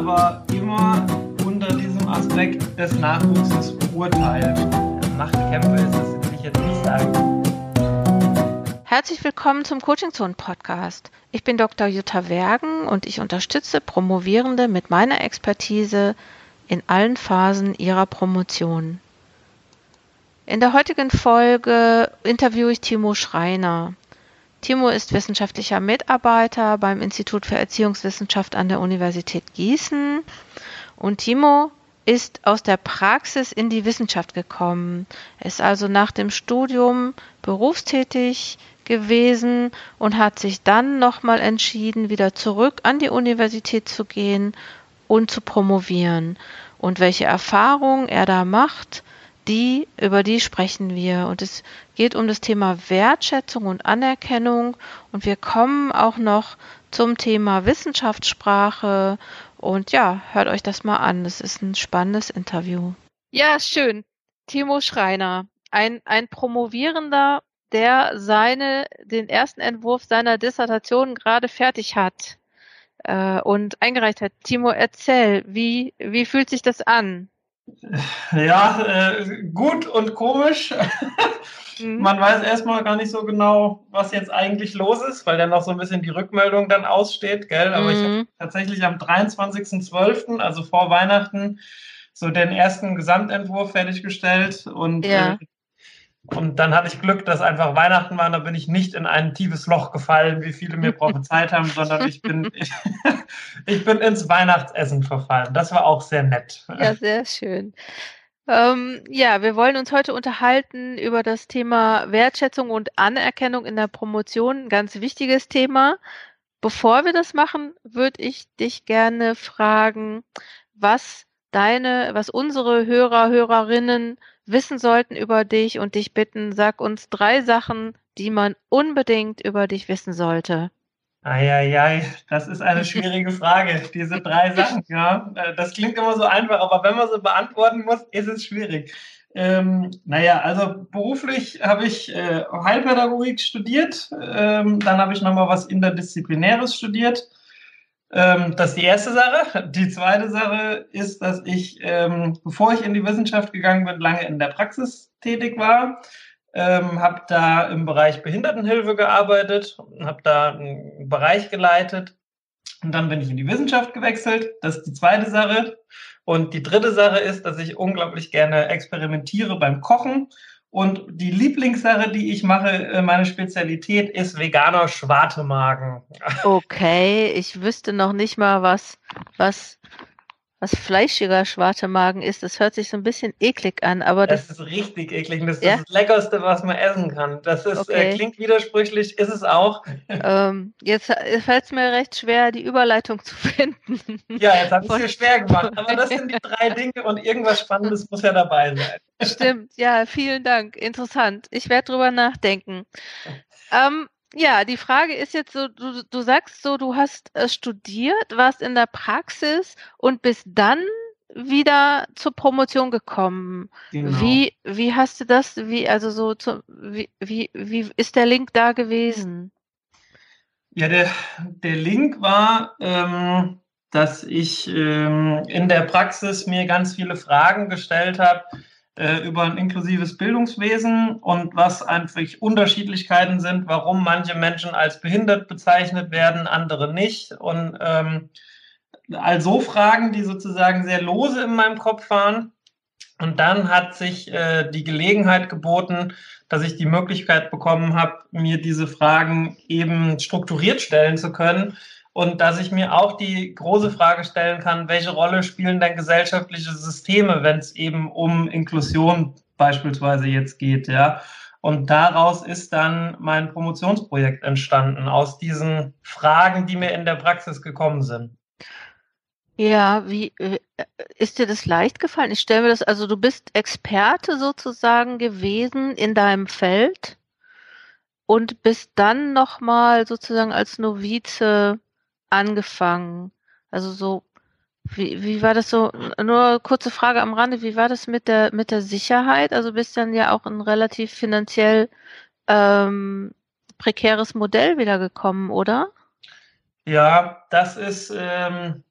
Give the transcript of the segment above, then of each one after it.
aber immer unter diesem Aspekt des Nachwuchses beurteilt. Machtkämpfe ist das, will ich jetzt nicht sagen. Herzlich willkommen zum Coaching Zone Podcast. Ich bin Dr. Jutta Wergen und ich unterstütze Promovierende mit meiner Expertise in allen Phasen ihrer Promotion. In der heutigen Folge interviewe ich Timo Schreiner. Timo ist wissenschaftlicher Mitarbeiter beim Institut für Erziehungswissenschaft an der Universität Gießen und Timo ist aus der Praxis in die Wissenschaft gekommen, ist also nach dem Studium berufstätig gewesen und hat sich dann nochmal entschieden, wieder zurück an die Universität zu gehen und zu promovieren. Und welche Erfahrungen er da macht, die, über die sprechen wir. Und es geht um das Thema Wertschätzung und Anerkennung. Und wir kommen auch noch zum Thema Wissenschaftssprache. Und ja, hört euch das mal an. Das ist ein spannendes Interview. Ja, schön. Timo Schreiner, ein, ein Promovierender, der seine, den ersten Entwurf seiner Dissertation gerade fertig hat äh, und eingereicht hat. Timo, erzähl, wie, wie fühlt sich das an? Ja, äh, gut und komisch. mhm. Man weiß erstmal gar nicht so genau, was jetzt eigentlich los ist, weil dann noch so ein bisschen die Rückmeldung dann aussteht, gell? Aber mhm. ich habe tatsächlich am 23.12., also vor Weihnachten, so den ersten Gesamtentwurf fertiggestellt und ja. äh, und dann hatte ich Glück, dass einfach Weihnachten war. Und da bin ich nicht in ein tiefes Loch gefallen, wie viele mir prophezeit haben, sondern ich bin, ich, ich bin ins Weihnachtsessen verfallen. Das war auch sehr nett. Ja, sehr schön. Ähm, ja, wir wollen uns heute unterhalten über das Thema Wertschätzung und Anerkennung in der Promotion. Ein ganz wichtiges Thema. Bevor wir das machen, würde ich dich gerne fragen, was deine, was unsere Hörer, Hörerinnen wissen sollten über dich und dich bitten, sag uns drei Sachen, die man unbedingt über dich wissen sollte. Eieiei, das ist eine schwierige Frage. Diese drei Sachen, ja. Äh, das klingt immer so einfach, aber wenn man sie beantworten muss, ist es schwierig. Ähm, naja, also beruflich habe ich äh, Heilpädagogik studiert, ähm, dann habe ich nochmal was Interdisziplinäres studiert ähm, das ist die erste Sache. Die zweite Sache ist, dass ich, ähm, bevor ich in die Wissenschaft gegangen bin, lange in der Praxis tätig war. Ähm, habe da im Bereich Behindertenhilfe gearbeitet, habe da einen Bereich geleitet und dann bin ich in die Wissenschaft gewechselt. Das ist die zweite Sache. Und die dritte Sache ist, dass ich unglaublich gerne experimentiere beim Kochen und die Lieblingssache, die ich mache, äh, meine Spezialität ist veganer Schwartemagen. Okay, ich wüsste noch nicht mal, was, was was fleischiger Schwartemagen ist. Das hört sich so ein bisschen eklig an, aber das, das ist richtig eklig. Das ist ja? das Leckerste, was man essen kann. Das ist, äh, okay. äh, klingt widersprüchlich, ist es auch. Ähm, jetzt äh, fällt es mir recht schwer, die Überleitung zu finden. Ja, jetzt habe ich es mir schwer gemacht. Aber das sind die drei Dinge und irgendwas Spannendes muss ja dabei sein. Stimmt, ja, vielen Dank. Interessant. Ich werde drüber nachdenken. Ähm, ja, die Frage ist jetzt so, du, du sagst so, du hast äh, studiert, warst in der Praxis und bist dann wieder zur Promotion gekommen. Genau. Wie, wie hast du das, wie, also so, zu, wie, wie, wie ist der Link da gewesen? Ja, der, der Link war, ähm, dass ich ähm, in der Praxis mir ganz viele Fragen gestellt habe, äh, über ein inklusives Bildungswesen und was einfach Unterschiedlichkeiten sind, warum manche Menschen als behindert bezeichnet werden, andere nicht. Und ähm, also Fragen, die sozusagen sehr lose in meinem Kopf waren. Und dann hat sich äh, die Gelegenheit geboten, dass ich die Möglichkeit bekommen habe, mir diese Fragen eben strukturiert stellen zu können und dass ich mir auch die große Frage stellen kann, welche Rolle spielen denn gesellschaftliche Systeme, wenn es eben um Inklusion beispielsweise jetzt geht, ja. Und daraus ist dann mein Promotionsprojekt entstanden, aus diesen Fragen, die mir in der Praxis gekommen sind. Ja, wie äh, ist dir das leicht gefallen? Ich stelle mir das, also du bist Experte sozusagen gewesen in deinem Feld und bist dann nochmal sozusagen als Novize angefangen? Also so, wie, wie war das so? Nur kurze Frage am Rande, wie war das mit der mit der Sicherheit? Also bist dann ja auch ein relativ finanziell ähm, prekäres Modell wiedergekommen, oder? Ja, das ist ähm,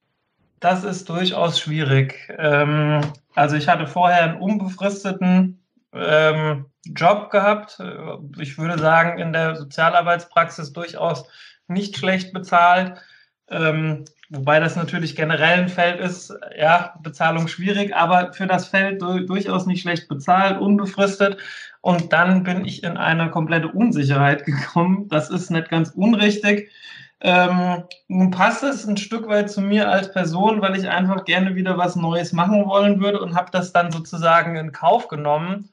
das ist durchaus schwierig. Ähm, also ich hatte vorher einen unbefristeten ähm, Job gehabt. Ich würde sagen, in der Sozialarbeitspraxis durchaus nicht schlecht bezahlt. Ähm, wobei das natürlich generell ein Feld ist, ja, Bezahlung schwierig, aber für das Feld durchaus nicht schlecht bezahlt, unbefristet. Und dann bin ich in eine komplette Unsicherheit gekommen. Das ist nicht ganz unrichtig. Ähm, nun passt es ein Stück weit zu mir als Person, weil ich einfach gerne wieder was Neues machen wollen würde und habe das dann sozusagen in Kauf genommen.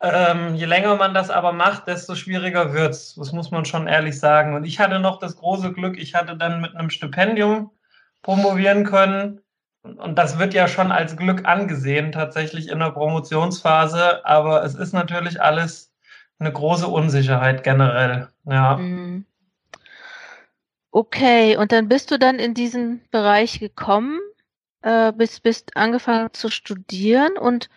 Ähm, je länger man das aber macht, desto schwieriger wird's. Das muss man schon ehrlich sagen. Und ich hatte noch das große Glück, ich hatte dann mit einem Stipendium promovieren können. Und das wird ja schon als Glück angesehen, tatsächlich in der Promotionsphase. Aber es ist natürlich alles eine große Unsicherheit generell. Ja. Mhm. Okay, und dann bist du dann in diesen Bereich gekommen, äh, bist, bist angefangen zu studieren und,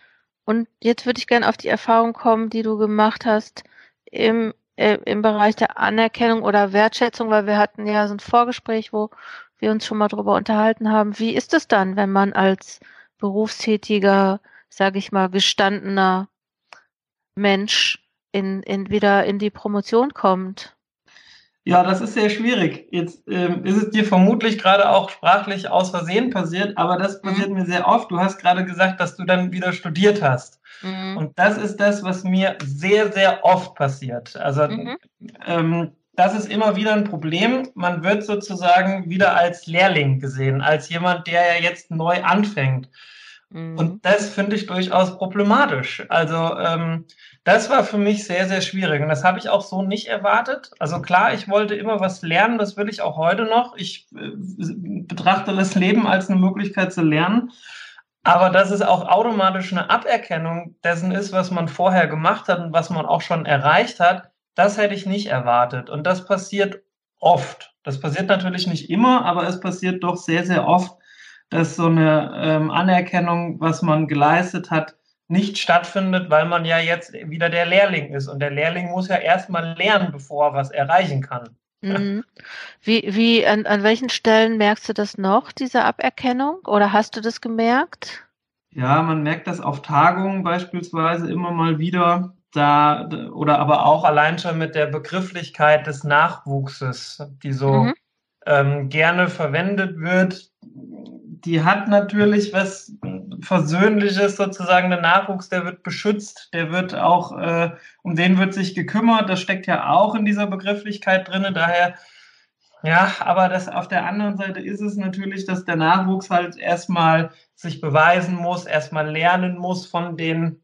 und jetzt würde ich gerne auf die Erfahrung kommen, die du gemacht hast im, äh, im Bereich der Anerkennung oder Wertschätzung, weil wir hatten ja so ein Vorgespräch, wo wir uns schon mal drüber unterhalten haben. Wie ist es dann, wenn man als berufstätiger, sage ich mal, gestandener Mensch in, in wieder in die Promotion kommt? Ja, das ist sehr schwierig. Jetzt ähm, ist es dir vermutlich gerade auch sprachlich aus Versehen passiert, aber das mhm. passiert mhm. mir sehr oft. Du hast gerade gesagt, dass du dann wieder studiert hast. Mhm. Und das ist das, was mir sehr, sehr oft passiert. Also mhm. ähm, das ist immer wieder ein Problem. Man wird sozusagen wieder als Lehrling gesehen, als jemand, der ja jetzt neu anfängt. Mhm. Und das finde ich durchaus problematisch. Also ähm, das war für mich sehr, sehr schwierig. Und das habe ich auch so nicht erwartet. Also klar, ich wollte immer was lernen, das will ich auch heute noch. Ich äh, betrachte das Leben als eine Möglichkeit zu lernen. Aber dass es auch automatisch eine Aberkennung dessen ist, was man vorher gemacht hat und was man auch schon erreicht hat, das hätte ich nicht erwartet. Und das passiert oft. Das passiert natürlich nicht immer, aber es passiert doch sehr, sehr oft, dass so eine ähm, Anerkennung, was man geleistet hat, nicht stattfindet, weil man ja jetzt wieder der Lehrling ist. Und der Lehrling muss ja erstmal lernen, bevor er was erreichen kann. Mhm. Wie, wie, an, an welchen Stellen merkst du das noch, diese Aberkennung? Oder hast du das gemerkt? Ja, man merkt das auf Tagungen beispielsweise immer mal wieder. Da, oder aber auch allein schon mit der Begrifflichkeit des Nachwuchses, die so mhm. ähm, gerne verwendet wird, die hat natürlich was Versöhnliches sozusagen. Der Nachwuchs, der wird beschützt, der wird auch, äh, um den wird sich gekümmert. Das steckt ja auch in dieser Begrifflichkeit drin. Daher, ja, aber das auf der anderen Seite ist es natürlich, dass der Nachwuchs halt erstmal sich beweisen muss, erstmal lernen muss von den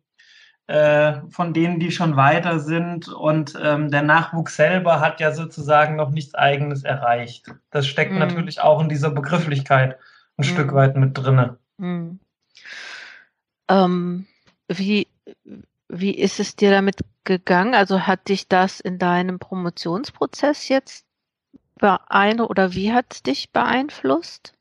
äh, von denen, die schon weiter sind. Und ähm, der Nachwuchs selber hat ja sozusagen noch nichts Eigenes erreicht. Das steckt mhm. natürlich auch in dieser Begrifflichkeit ein mhm. Stück weit mit drinne. Mhm. Ähm, wie, wie ist es dir damit gegangen? Also hat dich das in deinem Promotionsprozess jetzt beeindruckt oder wie hat es dich beeinflusst?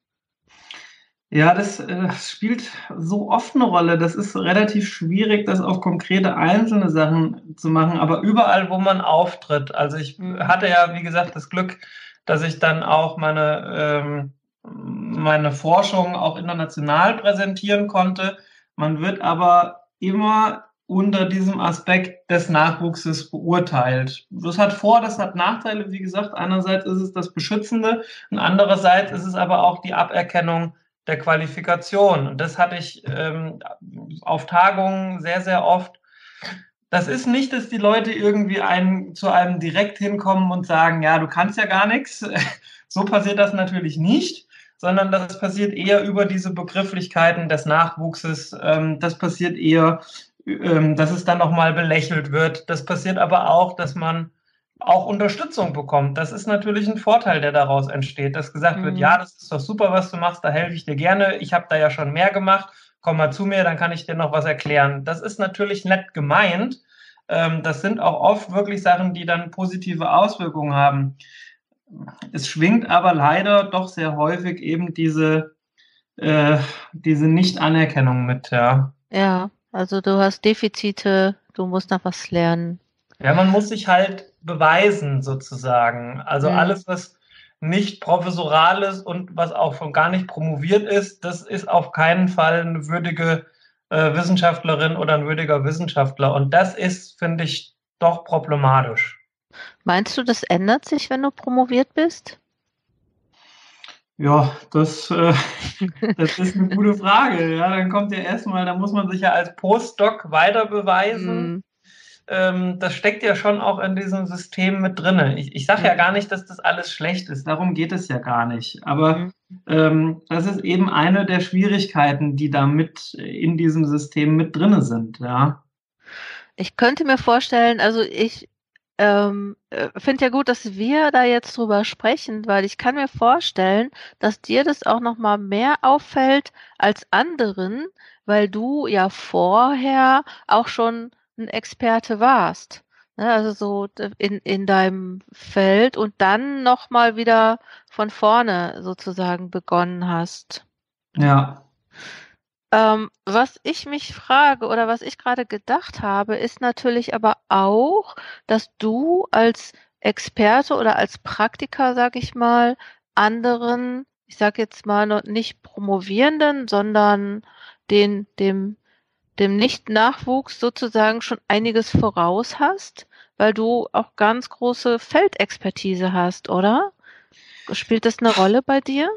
Ja, das äh, spielt so oft eine Rolle. Das ist relativ schwierig, das auf konkrete einzelne Sachen zu machen, aber überall, wo man auftritt. Also ich mhm. hatte ja, wie gesagt, das Glück, dass ich dann auch meine ähm, meine Forschung auch international präsentieren konnte. Man wird aber immer unter diesem Aspekt des Nachwuchses beurteilt. Das hat Vor-, das hat Nachteile. Wie gesagt, einerseits ist es das Beschützende und andererseits ist es aber auch die Aberkennung der Qualifikation. Und das hatte ich ähm, auf Tagungen sehr, sehr oft. Das ist nicht, dass die Leute irgendwie einen, zu einem direkt hinkommen und sagen, ja, du kannst ja gar nichts. So passiert das natürlich nicht sondern das passiert eher über diese Begrifflichkeiten des Nachwuchses. Ähm, das passiert eher, ähm, dass es dann nochmal belächelt wird. Das passiert aber auch, dass man auch Unterstützung bekommt. Das ist natürlich ein Vorteil, der daraus entsteht, dass gesagt mhm. wird, ja, das ist doch super, was du machst, da helfe ich dir gerne. Ich habe da ja schon mehr gemacht. Komm mal zu mir, dann kann ich dir noch was erklären. Das ist natürlich nett gemeint. Ähm, das sind auch oft wirklich Sachen, die dann positive Auswirkungen haben es schwingt aber leider doch sehr häufig eben diese, äh, diese Nicht-Anerkennung mit, ja. Ja, also du hast Defizite, du musst noch was lernen. Ja, man muss sich halt beweisen sozusagen. Also mhm. alles, was nicht professorales und was auch schon gar nicht promoviert ist, das ist auf keinen Fall eine würdige äh, Wissenschaftlerin oder ein würdiger Wissenschaftler. Und das ist, finde ich, doch problematisch. Meinst du, das ändert sich, wenn du promoviert bist? Ja, das, äh, das ist eine gute Frage. Ja, dann kommt ja erstmal, da muss man sich ja als Postdoc weiter beweisen. Mm. Ähm, das steckt ja schon auch in diesem System mit drin. Ich, ich sage ja gar nicht, dass das alles schlecht ist. Darum geht es ja gar nicht. Aber mhm. ähm, das ist eben eine der Schwierigkeiten, die da mit in diesem System mit drin sind. Ja. Ich könnte mir vorstellen, also ich ähm, äh, finde ja gut, dass wir da jetzt drüber sprechen, weil ich kann mir vorstellen, dass dir das auch noch mal mehr auffällt als anderen, weil du ja vorher auch schon ein Experte warst. Ne, also so in, in deinem Feld und dann noch mal wieder von vorne sozusagen begonnen hast. Ja. Ähm, was ich mich frage oder was ich gerade gedacht habe, ist natürlich aber auch, dass du als Experte oder als Praktiker, sag ich mal, anderen, ich sag jetzt mal nicht Promovierenden, sondern den, dem, dem Nicht-Nachwuchs sozusagen schon einiges voraus hast, weil du auch ganz große Feldexpertise hast, oder? Spielt das eine Rolle bei dir?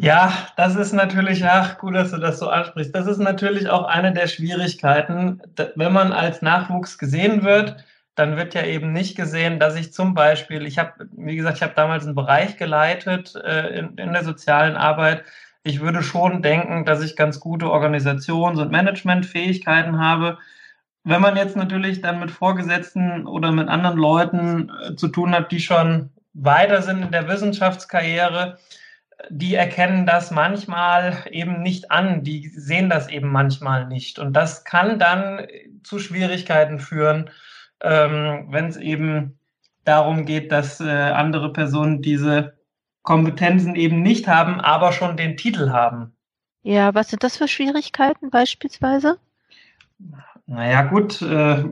Ja, das ist natürlich, ach, gut, dass du das so ansprichst. Das ist natürlich auch eine der Schwierigkeiten. Wenn man als Nachwuchs gesehen wird, dann wird ja eben nicht gesehen, dass ich zum Beispiel, ich habe, wie gesagt, ich habe damals einen Bereich geleitet äh, in, in der sozialen Arbeit. Ich würde schon denken, dass ich ganz gute Organisations- und Managementfähigkeiten habe. Wenn man jetzt natürlich dann mit Vorgesetzten oder mit anderen Leuten äh, zu tun hat, die schon weiter sind in der Wissenschaftskarriere, die erkennen das manchmal eben nicht an, die sehen das eben manchmal nicht. Und das kann dann zu Schwierigkeiten führen, ähm, wenn es eben darum geht, dass äh, andere Personen diese Kompetenzen eben nicht haben, aber schon den Titel haben. Ja, was sind das für Schwierigkeiten beispielsweise? Naja, gut, äh,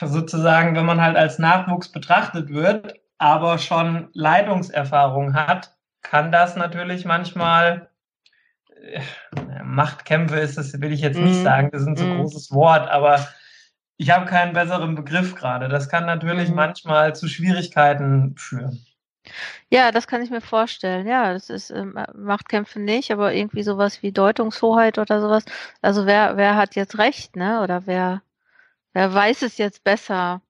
sozusagen, wenn man halt als Nachwuchs betrachtet wird, aber schon Leitungserfahrung hat, kann das natürlich manchmal äh, Machtkämpfe ist das, will ich jetzt nicht mm. sagen, das ist ein zu mm. großes Wort, aber ich habe keinen besseren Begriff gerade. Das kann natürlich mm. manchmal zu Schwierigkeiten führen. Ja, das kann ich mir vorstellen. Ja, das ist ähm, Machtkämpfe nicht, aber irgendwie sowas wie Deutungshoheit oder sowas. Also wer, wer hat jetzt recht, ne? Oder wer, wer weiß es jetzt besser?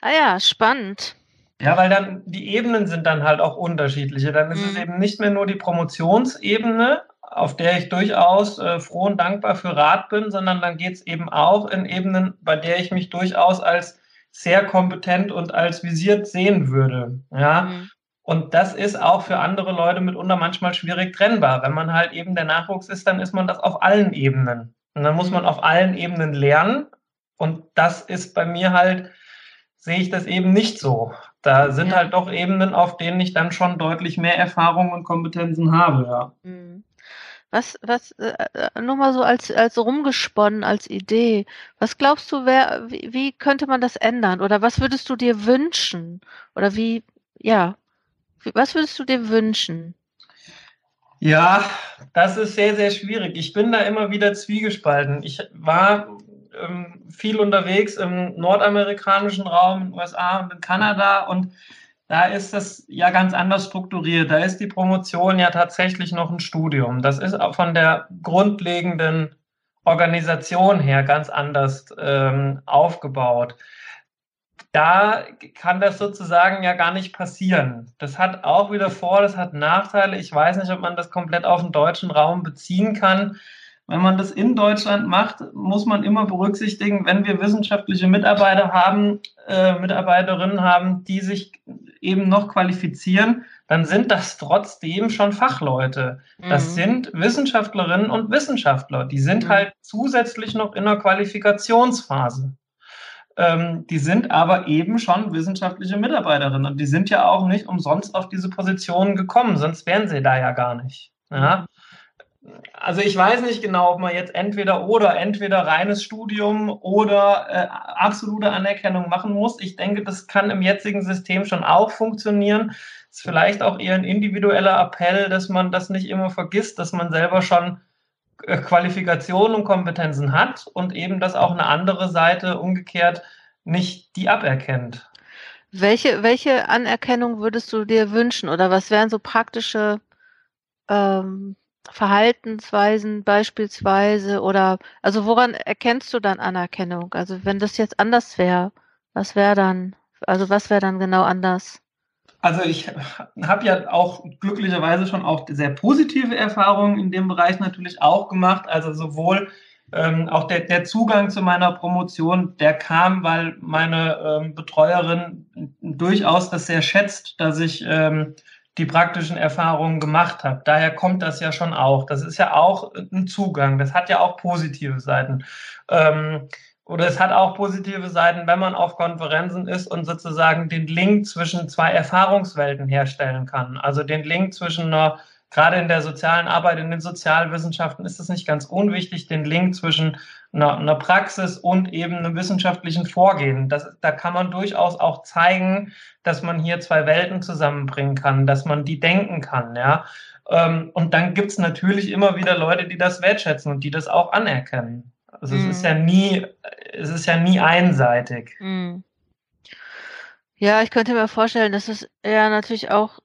Ah ja, spannend. Ja, weil dann die Ebenen sind dann halt auch unterschiedliche. Dann ist mhm. es eben nicht mehr nur die Promotionsebene, auf der ich durchaus äh, froh und dankbar für Rat bin, sondern dann geht es eben auch in Ebenen, bei der ich mich durchaus als sehr kompetent und als visiert sehen würde. Ja. Mhm. Und das ist auch für andere Leute mitunter manchmal schwierig trennbar. Wenn man halt eben der Nachwuchs ist, dann ist man das auf allen Ebenen. Und dann muss man auf allen Ebenen lernen. Und das ist bei mir halt, sehe ich das eben nicht so. Da sind ja. halt doch Ebenen, auf denen ich dann schon deutlich mehr Erfahrung und Kompetenzen habe, ja. Mhm. Was, was, äh, äh, nur mal so als, als rumgesponnen, als Idee. Was glaubst du, wer, wie, wie könnte man das ändern? Oder was würdest du dir wünschen? Oder wie, ja, was würdest du dir wünschen? Ja, das ist sehr, sehr schwierig. Ich bin da immer wieder zwiegespalten. Ich war ähm, viel unterwegs im nordamerikanischen Raum, in den USA und in Kanada und da ist das ja ganz anders strukturiert. Da ist die Promotion ja tatsächlich noch ein Studium. Das ist auch von der grundlegenden Organisation her ganz anders ähm, aufgebaut. Da kann das sozusagen ja gar nicht passieren. Das hat auch wieder Vor-, das hat Nachteile. Ich weiß nicht, ob man das komplett auf den deutschen Raum beziehen kann. Wenn man das in Deutschland macht, muss man immer berücksichtigen, wenn wir wissenschaftliche Mitarbeiter haben, äh, Mitarbeiterinnen haben, die sich eben noch qualifizieren, dann sind das trotzdem schon Fachleute. Das mhm. sind Wissenschaftlerinnen und Wissenschaftler. Die sind mhm. halt zusätzlich noch in der Qualifikationsphase. Ähm, die sind aber eben schon wissenschaftliche Mitarbeiterinnen und die sind ja auch nicht umsonst auf diese Positionen gekommen, sonst wären sie da ja gar nicht. Ja? Also ich weiß nicht genau, ob man jetzt entweder oder entweder reines Studium oder äh, absolute Anerkennung machen muss. Ich denke, das kann im jetzigen System schon auch funktionieren. ist vielleicht auch eher ein individueller Appell, dass man das nicht immer vergisst, dass man selber schon äh, Qualifikationen und Kompetenzen hat und eben, dass auch eine andere Seite umgekehrt nicht die aberkennt. Welche, welche Anerkennung würdest du dir wünschen oder was wären so praktische ähm, Verhaltensweisen beispielsweise oder also woran erkennst du dann Anerkennung? Also wenn das jetzt anders wäre, was wäre dann, also was wäre dann genau anders? Also ich habe ja auch glücklicherweise schon auch sehr positive Erfahrungen in dem Bereich natürlich auch gemacht. Also sowohl ähm, auch der, der Zugang zu meiner Promotion, der kam, weil meine ähm, Betreuerin durchaus das sehr schätzt, dass ich ähm, die praktischen Erfahrungen gemacht habe. Daher kommt das ja schon auch. Das ist ja auch ein Zugang. Das hat ja auch positive Seiten. Ähm, oder es hat auch positive Seiten, wenn man auf Konferenzen ist und sozusagen den Link zwischen zwei Erfahrungswelten herstellen kann. Also den Link zwischen einer, gerade in der sozialen Arbeit, in den Sozialwissenschaften ist es nicht ganz unwichtig, den Link zwischen einer, einer Praxis und eben einem wissenschaftlichen Vorgehen. Das, da kann man durchaus auch zeigen, dass man hier zwei Welten zusammenbringen kann, dass man die denken kann, ja. Ähm, und dann gibt es natürlich immer wieder Leute, die das wertschätzen und die das auch anerkennen. Also mm. es ist ja mhm. nie, es ist ja nie einseitig. Mm. Ja, ich könnte mir vorstellen, dass es ja natürlich auch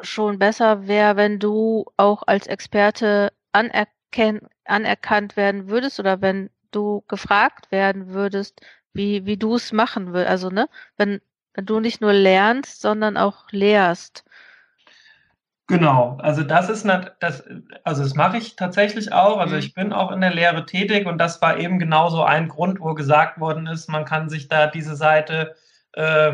schon besser wäre, wenn du auch als Experte anerkannt werden würdest oder wenn du gefragt werden würdest, wie, wie du es machen würdest. Also, ne, wenn, wenn du nicht nur lernst, sondern auch lehrst. Genau, also das ist nicht, das, also das mache ich tatsächlich auch. Also mhm. ich bin auch in der Lehre tätig und das war eben genauso ein Grund, wo gesagt worden ist, man kann sich da diese Seite äh,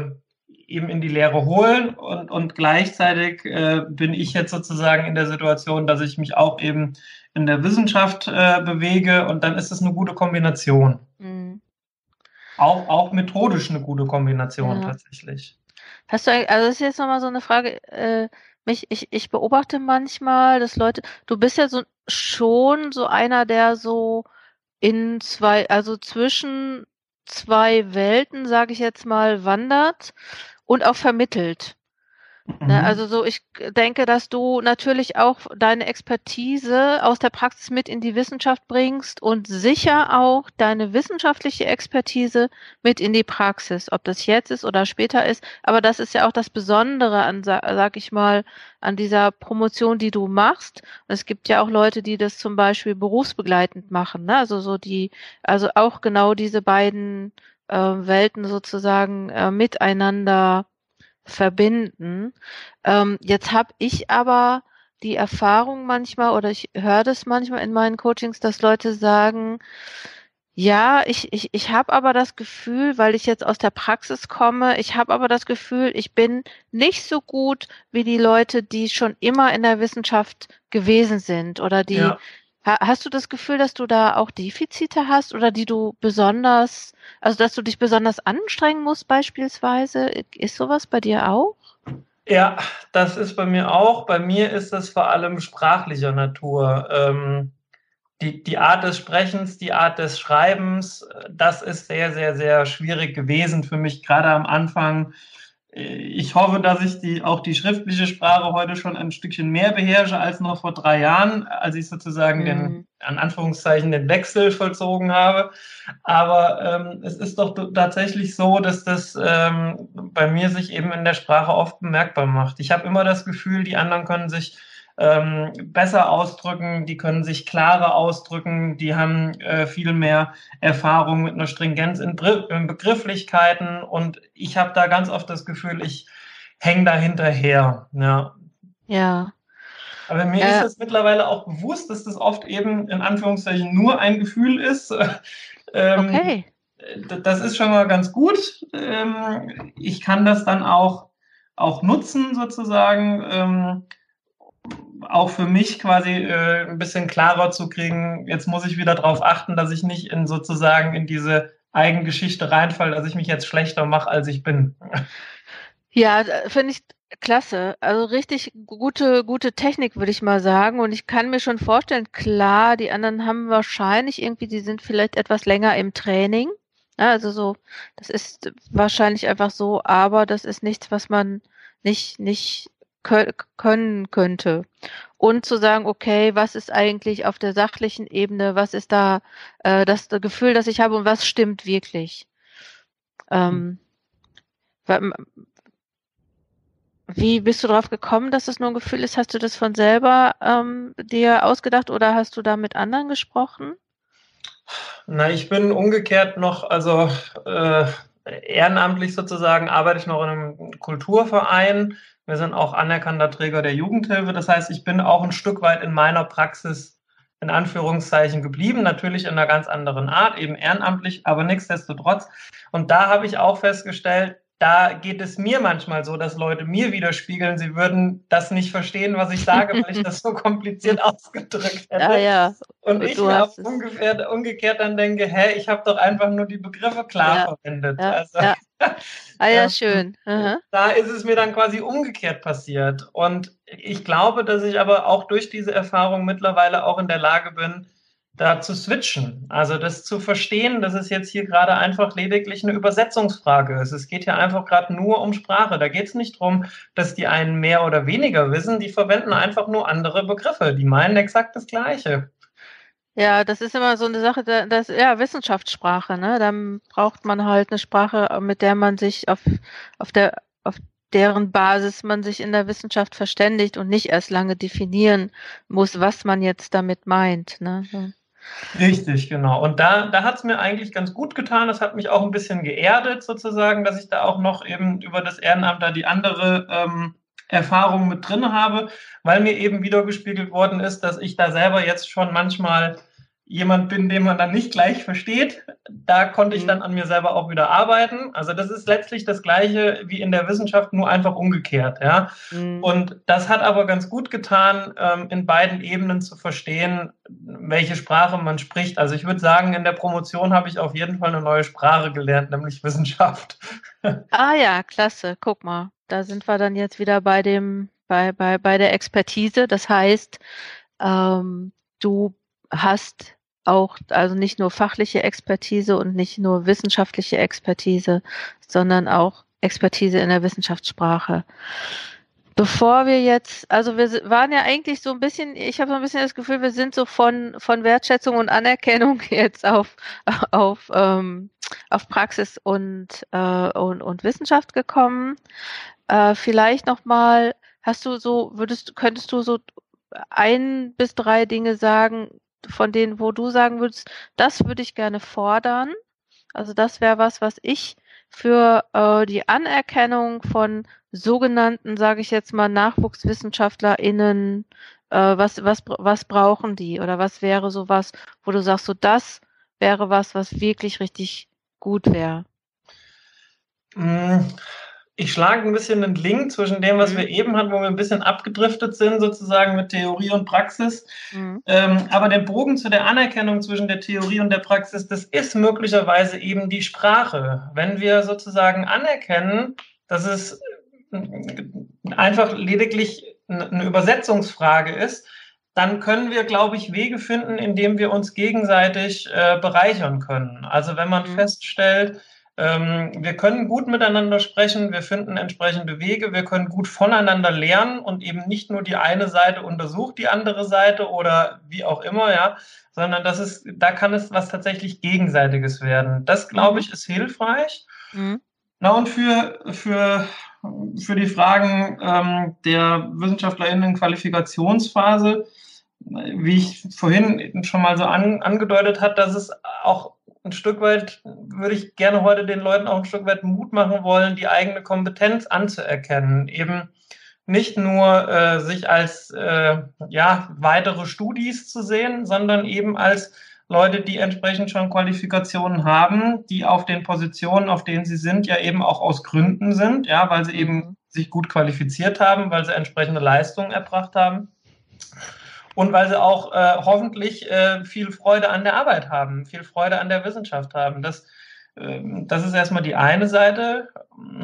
eben in die Lehre holen und, und gleichzeitig äh, bin ich jetzt sozusagen in der Situation, dass ich mich auch eben in der Wissenschaft äh, bewege und dann ist es eine gute Kombination. Mhm. Auch, auch methodisch eine gute Kombination ja. tatsächlich. Hast du, also das ist jetzt nochmal so eine Frage, äh, mich, ich, ich beobachte manchmal, dass Leute, du bist ja so schon so einer, der so in zwei, also zwischen zwei Welten, sage ich jetzt mal, wandert und auch vermittelt. Ne, mhm. Also so, ich denke, dass du natürlich auch deine Expertise aus der Praxis mit in die Wissenschaft bringst und sicher auch deine wissenschaftliche Expertise mit in die Praxis, ob das jetzt ist oder später ist. Aber das ist ja auch das Besondere an, sag ich mal, an dieser Promotion, die du machst. Und es gibt ja auch Leute, die das zum Beispiel berufsbegleitend machen. Ne? Also so die, also auch genau diese beiden äh, Welten sozusagen äh, miteinander verbinden. Ähm, jetzt habe ich aber die Erfahrung manchmal oder ich höre das manchmal in meinen Coachings, dass Leute sagen, ja, ich, ich, ich habe aber das Gefühl, weil ich jetzt aus der Praxis komme, ich habe aber das Gefühl, ich bin nicht so gut wie die Leute, die schon immer in der Wissenschaft gewesen sind oder die ja. Hast du das Gefühl, dass du da auch Defizite hast oder die du besonders, also dass du dich besonders anstrengen musst beispielsweise? Ist sowas bei dir auch? Ja, das ist bei mir auch. Bei mir ist das vor allem sprachlicher Natur. Ähm, die, die Art des Sprechens, die Art des Schreibens, das ist sehr, sehr, sehr schwierig gewesen für mich, gerade am Anfang ich hoffe, dass ich die, auch die schriftliche Sprache heute schon ein Stückchen mehr beherrsche als noch vor drei Jahren, als ich sozusagen mhm. den, an Anführungszeichen, den Wechsel vollzogen habe. Aber ähm, es ist doch tatsächlich so, dass das ähm, bei mir sich eben in der Sprache oft bemerkbar macht. Ich habe immer das Gefühl, die anderen können sich ähm, besser ausdrücken, die können sich klarer ausdrücken, die haben äh, viel mehr Erfahrung mit einer Stringenz in, in Begrifflichkeiten und ich habe da ganz oft das Gefühl, ich hänge da hinterher. Ja. ja. Aber mir äh, ist es mittlerweile auch bewusst, dass das oft eben in Anführungszeichen nur ein Gefühl ist. ähm, okay. Das ist schon mal ganz gut. Ähm, ich kann das dann auch, auch nutzen sozusagen. Auch für mich quasi äh, ein bisschen klarer zu kriegen, jetzt muss ich wieder darauf achten, dass ich nicht in sozusagen in diese Eigengeschichte reinfalle, dass ich mich jetzt schlechter mache, als ich bin. Ja, finde ich klasse. Also richtig gute, gute Technik, würde ich mal sagen. Und ich kann mir schon vorstellen, klar, die anderen haben wahrscheinlich irgendwie, die sind vielleicht etwas länger im Training. Ja, also so, das ist wahrscheinlich einfach so, aber das ist nichts, was man nicht, nicht können könnte. Und zu sagen, okay, was ist eigentlich auf der sachlichen Ebene, was ist da äh, das, das Gefühl, das ich habe und was stimmt wirklich? Ähm, wie bist du darauf gekommen, dass es nur ein Gefühl ist? Hast du das von selber ähm, dir ausgedacht oder hast du da mit anderen gesprochen? Na, ich bin umgekehrt noch, also äh, ehrenamtlich sozusagen, arbeite ich noch in einem Kulturverein. Wir sind auch anerkannter Träger der Jugendhilfe. Das heißt, ich bin auch ein Stück weit in meiner Praxis in Anführungszeichen geblieben, natürlich in einer ganz anderen Art, eben ehrenamtlich, aber nichtsdestotrotz. Und da habe ich auch festgestellt, da geht es mir manchmal so, dass Leute mir widerspiegeln, sie würden das nicht verstehen, was ich sage, weil ich das so kompliziert ausgedrückt hätte. Ja, ja. Und ich mir ungefähr, umgekehrt dann denke, hä, ich habe doch einfach nur die Begriffe klar ja, verwendet. Ja, also, ja. Ah ja, schön. Mhm. Da ist es mir dann quasi umgekehrt passiert. Und ich glaube, dass ich aber auch durch diese Erfahrung mittlerweile auch in der Lage bin, da zu switchen. Also das zu verstehen, dass es jetzt hier gerade einfach lediglich eine Übersetzungsfrage ist. Es geht ja einfach gerade nur um Sprache. Da geht es nicht darum, dass die einen mehr oder weniger wissen. Die verwenden einfach nur andere Begriffe. Die meinen exakt das Gleiche. Ja, das ist immer so eine Sache, das ja Wissenschaftssprache, ne? Dann braucht man halt eine Sprache, mit der man sich auf, auf der auf deren Basis man sich in der Wissenschaft verständigt und nicht erst lange definieren muss, was man jetzt damit meint. Ne? Richtig, genau. Und da, da hat es mir eigentlich ganz gut getan. Das hat mich auch ein bisschen geerdet, sozusagen, dass ich da auch noch eben über das Ehrenamt da die andere ähm, Erfahrung mit drin habe, weil mir eben wiedergespiegelt worden ist, dass ich da selber jetzt schon manchmal jemand bin, den man dann nicht gleich versteht. Da konnte ich mhm. dann an mir selber auch wieder arbeiten. Also das ist letztlich das Gleiche wie in der Wissenschaft, nur einfach umgekehrt. Ja. Mhm. Und das hat aber ganz gut getan, ähm, in beiden Ebenen zu verstehen, welche Sprache man spricht. Also ich würde sagen, in der Promotion habe ich auf jeden Fall eine neue Sprache gelernt, nämlich Wissenschaft. Ah ja, klasse. Guck mal, da sind wir dann jetzt wieder bei dem, bei, bei, bei der Expertise. Das heißt, ähm, du hast auch also nicht nur fachliche Expertise und nicht nur wissenschaftliche Expertise, sondern auch Expertise in der Wissenschaftssprache. Bevor wir jetzt, also wir waren ja eigentlich so ein bisschen, ich habe so ein bisschen das Gefühl, wir sind so von, von Wertschätzung und Anerkennung jetzt auf, auf, ähm, auf Praxis und, äh, und, und Wissenschaft gekommen. Äh, vielleicht nochmal, hast du so, würdest, könntest du so ein bis drei Dinge sagen, von denen, wo du sagen würdest, das würde ich gerne fordern. Also das wäre was, was ich für äh, die Anerkennung von sogenannten, sage ich jetzt mal, NachwuchswissenschaftlerInnen, äh, was, was, was brauchen die? Oder was wäre so was, wo du sagst, so das wäre was, was wirklich richtig gut wäre? Ich schlage ein bisschen einen Link zwischen dem, was mhm. wir eben hatten, wo wir ein bisschen abgedriftet sind, sozusagen mit Theorie und Praxis. Mhm. Ähm, aber der Bogen zu der Anerkennung zwischen der Theorie und der Praxis, das ist möglicherweise eben die Sprache. Wenn wir sozusagen anerkennen, dass es einfach lediglich eine Übersetzungsfrage ist, dann können wir, glaube ich, Wege finden, indem wir uns gegenseitig äh, bereichern können. Also wenn man mhm. feststellt, wir können gut miteinander sprechen, wir finden entsprechende Wege, wir können gut voneinander lernen und eben nicht nur die eine Seite untersucht die andere Seite oder wie auch immer, ja, sondern das ist, da kann es was tatsächlich Gegenseitiges werden. Das, glaube mhm. ich, ist hilfreich. Mhm. Na und für, für, für die Fragen ähm, der WissenschaftlerInnen Qualifikationsphase, wie ich vorhin schon mal so an, angedeutet hat, dass es auch ein Stück weit würde ich gerne heute den Leuten auch ein Stück weit Mut machen wollen, die eigene Kompetenz anzuerkennen. Eben nicht nur äh, sich als äh, ja, weitere Studis zu sehen, sondern eben als Leute, die entsprechend schon Qualifikationen haben, die auf den Positionen, auf denen sie sind, ja eben auch aus Gründen sind, ja, weil sie eben mhm. sich gut qualifiziert haben, weil sie entsprechende Leistungen erbracht haben und weil sie auch äh, hoffentlich äh, viel Freude an der Arbeit haben, viel Freude an der Wissenschaft haben. Das, äh, das ist erstmal die eine Seite.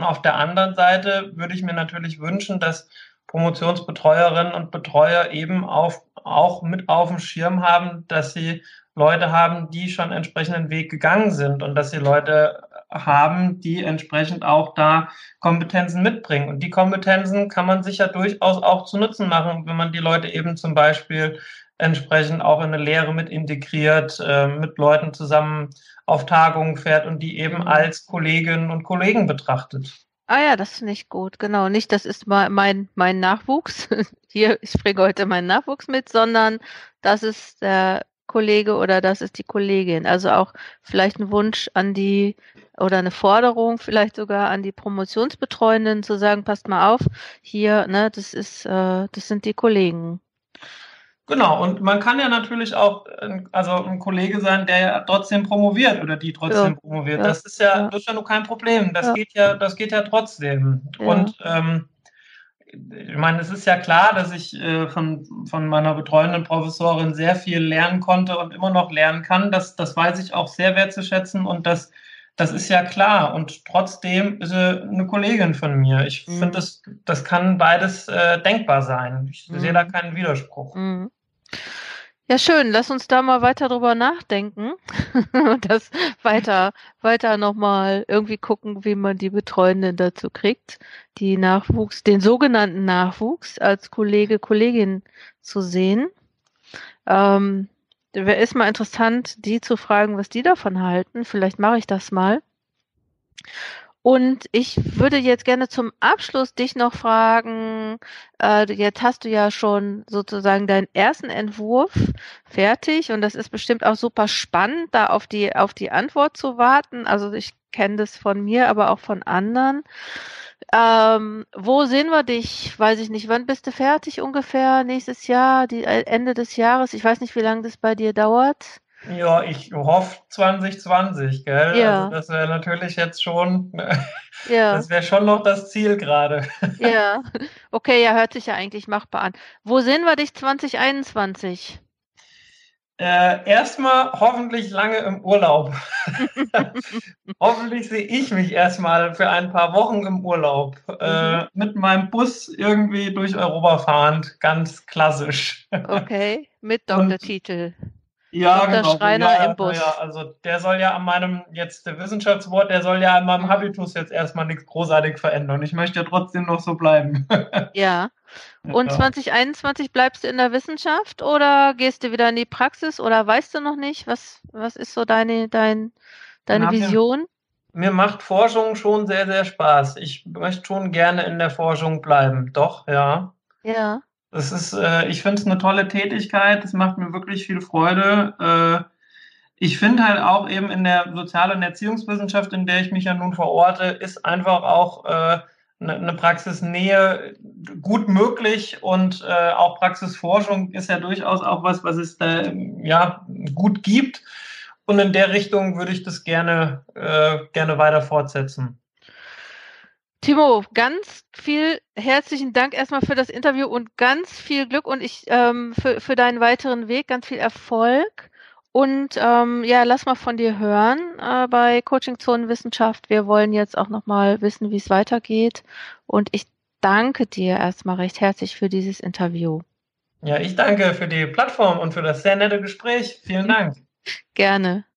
Auf der anderen Seite würde ich mir natürlich wünschen, dass Promotionsbetreuerinnen und Betreuer eben auf, auch mit auf dem Schirm haben, dass sie Leute haben, die schon entsprechenden Weg gegangen sind und dass sie Leute haben, die entsprechend auch da Kompetenzen mitbringen. Und die Kompetenzen kann man sich ja durchaus auch zu Nutzen machen, wenn man die Leute eben zum Beispiel entsprechend auch in eine Lehre mit integriert, äh, mit Leuten zusammen auf Tagungen fährt und die eben als Kolleginnen und Kollegen betrachtet. Ah ja, das finde ich gut. Genau. Nicht, das ist mein, mein Nachwuchs. Hier, ich bringe heute meinen Nachwuchs mit, sondern das ist der Kollege oder das ist die Kollegin. Also auch vielleicht ein Wunsch an die oder eine Forderung vielleicht sogar an die Promotionsbetreuenden zu sagen, passt mal auf, hier, ne, das ist, äh, das sind die Kollegen. Genau, und man kann ja natürlich auch also ein Kollege sein, der ja trotzdem promoviert oder die trotzdem ja, promoviert. Ja, das ist ja, ja, das ist ja nur kein Problem. Das geht ja, das geht ja trotzdem. Und ähm, ich meine, es ist ja klar, dass ich äh, von, von meiner betreuenden Professorin sehr viel lernen konnte und immer noch lernen kann. Das, das weiß ich auch sehr wertzuschätzen und das, das ist ja klar. Und trotzdem ist sie eine Kollegin von mir. Ich mhm. finde, das, das kann beides äh, denkbar sein. Ich mhm. sehe da keinen Widerspruch. Mhm. Ja, schön. Lass uns da mal weiter drüber nachdenken und das weiter, weiter nochmal irgendwie gucken, wie man die Betreuenden dazu kriegt, die Nachwuchs, den sogenannten Nachwuchs als Kollege, Kollegin zu sehen. Ähm, Wäre ist mal interessant, die zu fragen, was die davon halten. Vielleicht mache ich das mal. Und ich würde jetzt gerne zum Abschluss dich noch fragen, äh, jetzt hast du ja schon sozusagen deinen ersten Entwurf fertig und das ist bestimmt auch super spannend, da auf die, auf die Antwort zu warten. Also ich kenne das von mir, aber auch von anderen. Ähm, wo sehen wir dich? Weiß ich nicht. Wann bist du fertig ungefähr? Nächstes Jahr, die äh, Ende des Jahres? Ich weiß nicht, wie lange das bei dir dauert. Ja, ich hoffe 2020, gell? Ja. Also das wäre natürlich jetzt schon, ja. das wäre schon noch das Ziel gerade. Ja, okay, ja, hört sich ja eigentlich machbar an. Wo sehen wir dich 2021? Äh, erstmal hoffentlich lange im Urlaub. hoffentlich sehe ich mich erstmal für ein paar Wochen im Urlaub. Äh, mhm. Mit meinem Bus irgendwie durch Europa fahrend, ganz klassisch. Okay, mit Doktortitel. Ja, Dr. genau. Schreiner ja, im Bus. Ja, also der soll ja an meinem, jetzt der Wissenschaftswort, der soll ja an meinem Habitus jetzt erstmal nichts großartig verändern. Ich möchte ja trotzdem noch so bleiben. ja. Und ja. 2021 bleibst du in der Wissenschaft oder gehst du wieder in die Praxis oder weißt du noch nicht? Was, was ist so deine, dein, deine Na, Vision? Mir, mir macht Forschung schon sehr, sehr Spaß. Ich möchte schon gerne in der Forschung bleiben. Doch, ja. Ja. Das ist, äh, ich finde es eine tolle Tätigkeit. Das macht mir wirklich viel Freude. Äh, ich finde halt auch eben in der Sozial- und Erziehungswissenschaft, in der ich mich ja nun verorte, ist einfach auch äh, eine, eine Praxisnähe gut möglich und äh, auch Praxisforschung ist ja durchaus auch was, was es da ja gut gibt. Und in der Richtung würde ich das gerne, äh, gerne weiter fortsetzen. Timo, ganz viel herzlichen Dank erstmal für das Interview und ganz viel Glück und ich ähm, für, für deinen weiteren Weg, ganz viel Erfolg. Und ähm, ja, lass mal von dir hören äh, bei Coaching Zonenwissenschaft. Wir wollen jetzt auch nochmal wissen, wie es weitergeht. Und ich danke dir erstmal recht herzlich für dieses Interview. Ja, ich danke für die Plattform und für das sehr nette Gespräch. Vielen Dank. Gerne.